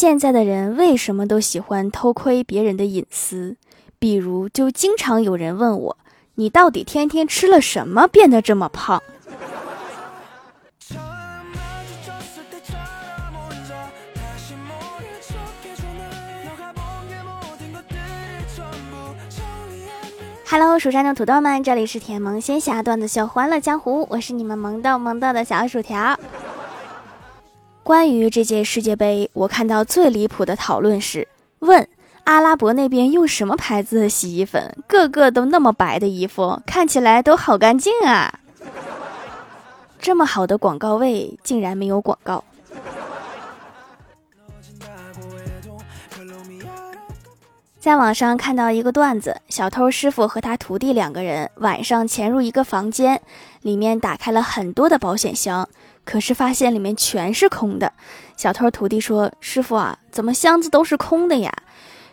现在的人为什么都喜欢偷窥别人的隐私？比如，就经常有人问我：“你到底天天吃了什么，变得这么胖？” Hello，蜀山的土豆们，这里是甜萌仙侠段子秀欢乐江湖，我是你们萌豆萌豆的小薯条。关于这届世界杯，我看到最离谱的讨论是：问阿拉伯那边用什么牌子的洗衣粉？个个都那么白的衣服，看起来都好干净啊！这么好的广告位，竟然没有广告。在网上看到一个段子：小偷师傅和他徒弟两个人晚上潜入一个房间，里面打开了很多的保险箱。可是发现里面全是空的，小偷徒弟说：“师傅啊，怎么箱子都是空的呀？”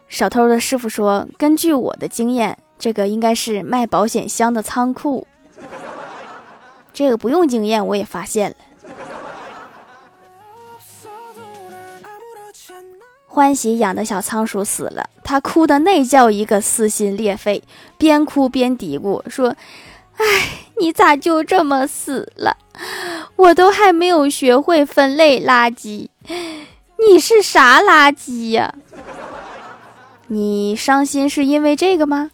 小偷的师傅说：“根据我的经验，这个应该是卖保险箱的仓库。”这个不用经验，我也发现了。欢喜养的小仓鼠死了，他哭的那叫一个撕心裂肺，边哭边嘀咕说：“哎，你咋就这么死了？”我都还没有学会分类垃圾，你是啥垃圾呀？你伤心是因为这个吗？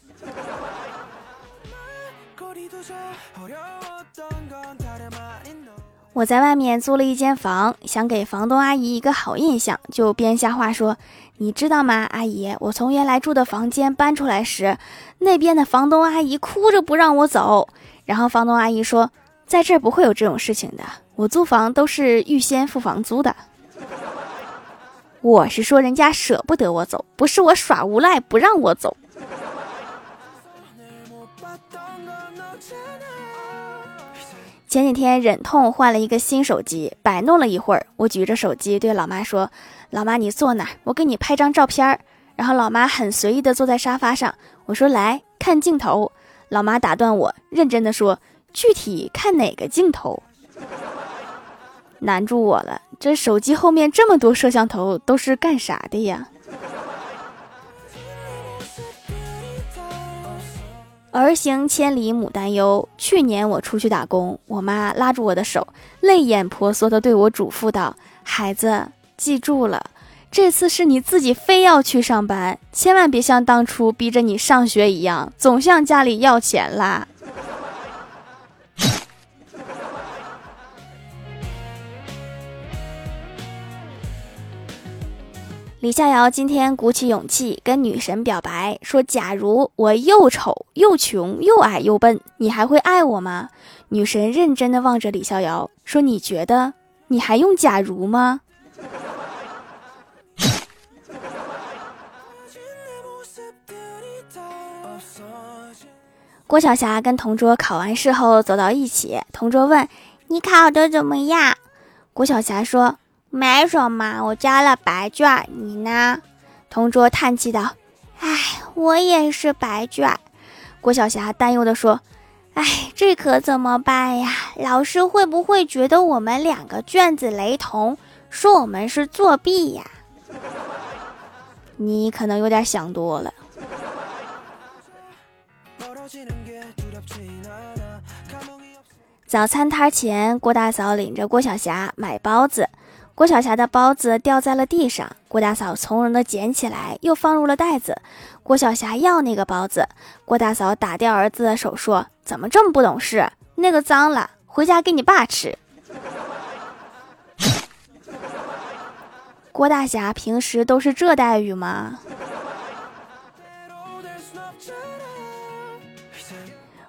我在外面租了一间房，想给房东阿姨一个好印象，就编瞎话说：“你知道吗，阿姨？我从原来住的房间搬出来时，那边的房东阿姨哭着不让我走。”然后房东阿姨说。在这儿不会有这种事情的，我租房都是预先付房租的。我是说人家舍不得我走，不是我耍无赖不让我走。前几天忍痛换了一个新手机，摆弄了一会儿，我举着手机对老妈说：“老妈，你坐那儿，我给你拍张照片。”然后老妈很随意的坐在沙发上，我说：“来看镜头。”老妈打断我，认真的说。具体看哪个镜头？难住我了！这手机后面这么多摄像头，都是干啥的呀？儿行千里母担忧。去年我出去打工，我妈拉住我的手，泪眼婆娑的对我嘱咐道：“孩子，记住了，这次是你自己非要去上班，千万别像当初逼着你上学一样，总向家里要钱啦。”李逍遥今天鼓起勇气跟女神表白，说：“假如我又丑又穷又矮又笨，你还会爱我吗？”女神认真的望着李逍遥说：“你觉得你还用假如吗？”郭晓霞跟同桌考完试后走到一起，同桌问：“你考的怎么样？”郭晓霞说。没什么，我交了白卷。你呢？同桌叹气道：“哎，我也是白卷。”郭晓霞担忧地说：“哎，这可怎么办呀？老师会不会觉得我们两个卷子雷同，说我们是作弊呀？”你可能有点想多了。早餐摊前，郭大嫂领着郭晓霞买包子。郭晓霞的包子掉在了地上，郭大嫂从容的捡起来，又放入了袋子。郭晓霞要那个包子，郭大嫂打掉儿子的手，说：“怎么这么不懂事？那个脏了，回家给你爸吃。”郭大侠平时都是这待遇吗？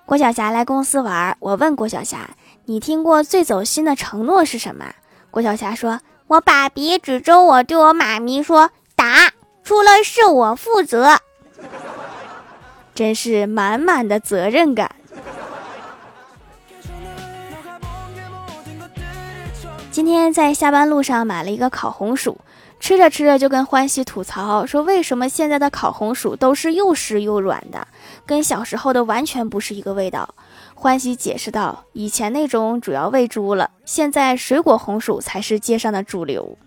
郭晓霞来公司玩，我问郭晓霞：“你听过最走心的承诺是什么？”郭晓霞说。我爸比指着我对我妈咪说：“打，出了事我负责。”真是满满的责任感。今天在下班路上买了一个烤红薯，吃着吃着就跟欢喜吐槽说：“为什么现在的烤红薯都是又湿又软的，跟小时候的完全不是一个味道？”欢喜解释道：“以前那种主要喂猪了，现在水果红薯才是街上的主流。”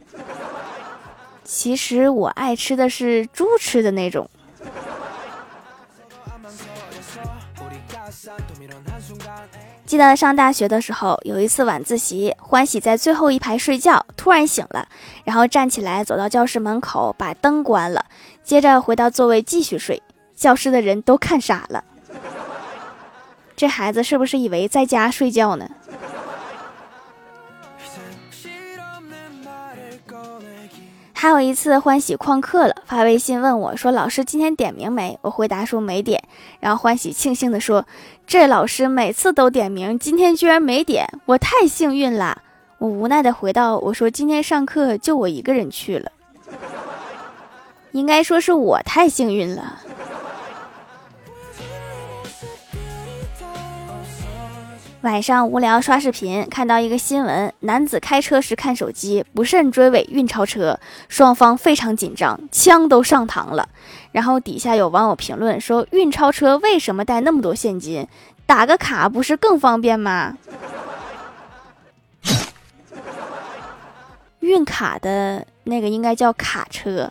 其实我爱吃的是猪吃的那种。记得上大学的时候，有一次晚自习，欢喜在最后一排睡觉，突然醒了，然后站起来走到教室门口，把灯关了，接着回到座位继续睡。教室的人都看傻了，这孩子是不是以为在家睡觉呢？还有一次，欢喜旷课了，发微信问我说：“老师今天点名没？”我回答说没点。然后欢喜庆幸地说：“这老师每次都点名，今天居然没点，我太幸运了。”我无奈地回道：“我说今天上课就我一个人去了，应该说是我太幸运了。”晚上无聊刷视频，看到一个新闻：男子开车时看手机，不慎追尾运钞车，双方非常紧张，枪都上膛了。然后底下有网友评论说：“运钞车为什么带那么多现金？打个卡不是更方便吗？”运卡的那个应该叫卡车。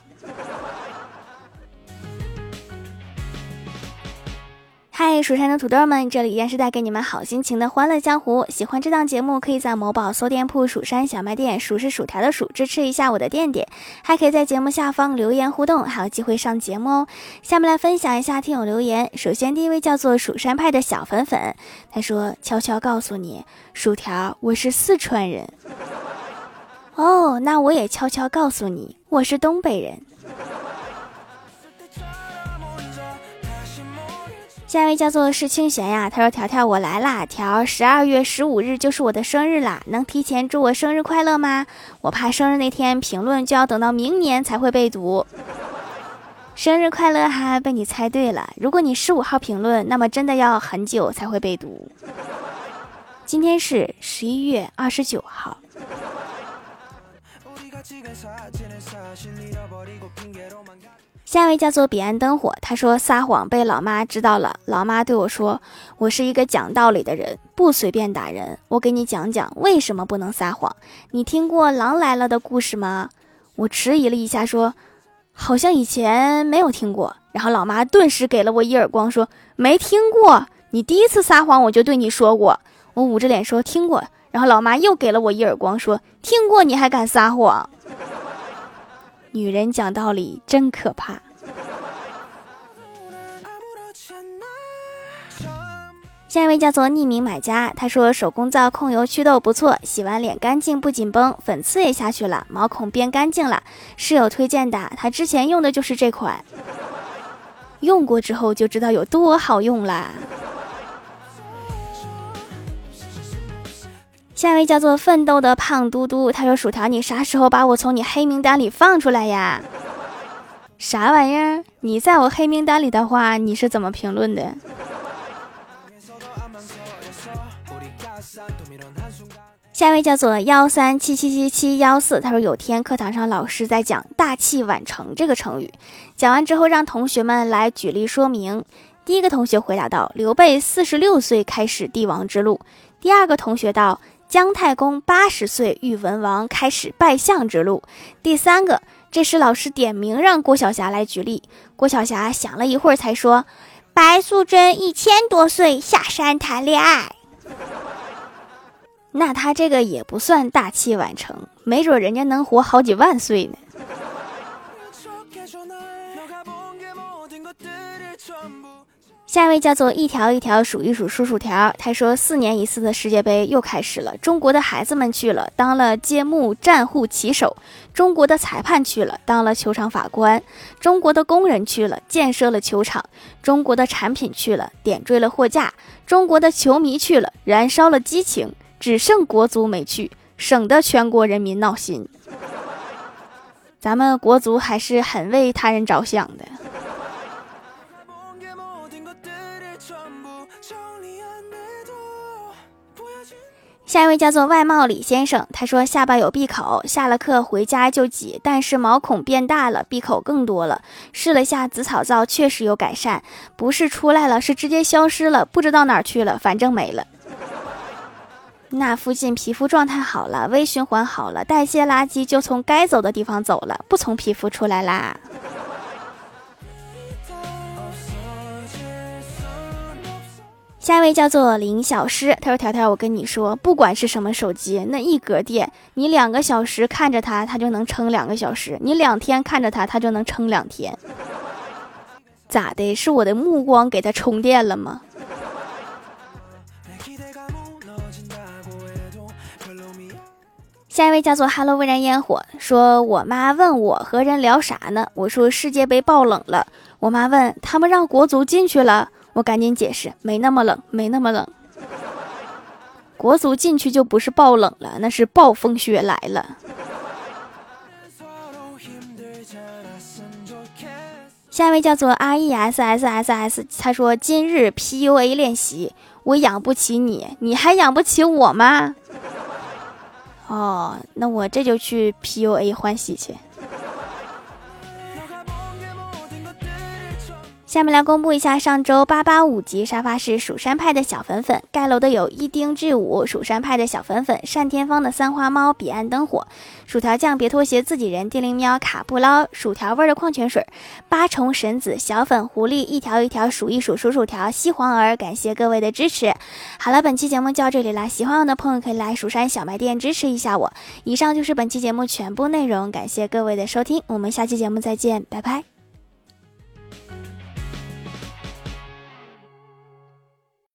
嗨，蜀山的土豆们，这里依然是带给你们好心情的欢乐江湖。喜欢这档节目，可以在某宝搜店铺“蜀山小卖店”，数是薯条的数，支持一下我的店店。还可以在节目下方留言互动，还有机会上节目哦。下面来分享一下听友留言。首先，第一位叫做蜀山派的小粉粉，他说：“悄悄告诉你，薯条，我是四川人。哦，那我也悄悄告诉你，我是东北人。”下一位叫做是清玄呀，他说：“条条我来啦，条十二月十五日就是我的生日啦，能提前祝我生日快乐吗？我怕生日那天评论就要等到明年才会被读。生日快乐哈，被你猜对了。如果你十五号评论，那么真的要很久才会被读。今天是十一月二十九号。”下一位叫做彼岸灯火，他说撒谎被老妈知道了，老妈对我说：“我是一个讲道理的人，不随便打人。我给你讲讲为什么不能撒谎。你听过狼来了的故事吗？”我迟疑了一下，说：“好像以前没有听过。”然后老妈顿时给了我一耳光，说：“没听过？你第一次撒谎我就对你说过。”我捂着脸说：“听过。”然后老妈又给了我一耳光，说：“听过你还敢撒谎？”女人讲道理真可怕。下一位叫做匿名买家，他说手工皂控油祛痘不错，洗完脸干净不紧绷，粉刺也下去了，毛孔变干净了。室友推荐的，他之前用的就是这款，用过之后就知道有多好用啦。下一位叫做奋斗的胖嘟嘟，他说：“薯条，你啥时候把我从你黑名单里放出来呀？啥玩意儿？你在我黑名单里的话，你是怎么评论的？” 下一位叫做幺三七七七七幺四，他说：“有天课堂上老师在讲‘大器晚成’这个成语，讲完之后让同学们来举例说明。第一个同学回答道：‘刘备四十六岁开始帝王之路。’第二个同学道。”姜太公八十岁遇文王，开始拜相之路。第三个，这时老师点名让郭晓霞来举例。郭晓霞想了一会儿，才说：“白素贞一千多岁下山谈恋爱。”那他这个也不算大器晚成，没准人家能活好几万岁呢。下一位叫做一条一条数一数数数条，他说四年一次的世界杯又开始了，中国的孩子们去了，当了揭幕战护旗手；中国的裁判去了，当了球场法官；中国的工人去了，建设了球场；中国的产品去了，点缀了货架；中国的球迷去了，燃烧了激情。只剩国足没去，省得全国人民闹心。咱们国足还是很为他人着想的。下一位叫做外贸李先生，他说下巴有闭口，下了课回家就挤，但是毛孔变大了，闭口更多了。试了下紫草皂，确实有改善，不是出来了，是直接消失了，不知道哪儿去了，反正没了。那附近皮肤状态好了，微循环好了，代谢垃圾就从该走的地方走了，不从皮肤出来啦。下一位叫做林小诗，他说：“条条，我跟你说，不管是什么手机，那一格电，你两个小时看着它，它就能撑两个小时；你两天看着它，它就能撑两天。咋的？是我的目光给它充电了吗？”下一位叫做 “Hello 微燃烟火”，说：“我妈问我和人聊啥呢？我说世界杯爆冷了。我妈问他们让国足进去了。”我赶紧解释，没那么冷，没那么冷。国足进去就不是爆冷了，那是暴风雪来了。下一位叫做 R E S S S S，他说今日 P U A 练习，我养不起你，你还养不起我吗？哦，那我这就去 P U A 欢喜去。下面来公布一下上周八八五级沙发是蜀山派的小粉粉，盖楼的有一丁至武，蜀山派的小粉粉，单天芳的三花猫，彼岸灯火，薯条酱别拖鞋，自己人，电灵喵，卡布捞，薯条味的矿泉水，八重神子，小粉狐狸，一条一条数一数数薯条，西黄儿，感谢各位的支持。好了，本期节目就到这里啦，喜欢我的朋友可以来蜀山小卖店支持一下我。以上就是本期节目全部内容，感谢各位的收听，我们下期节目再见，拜拜。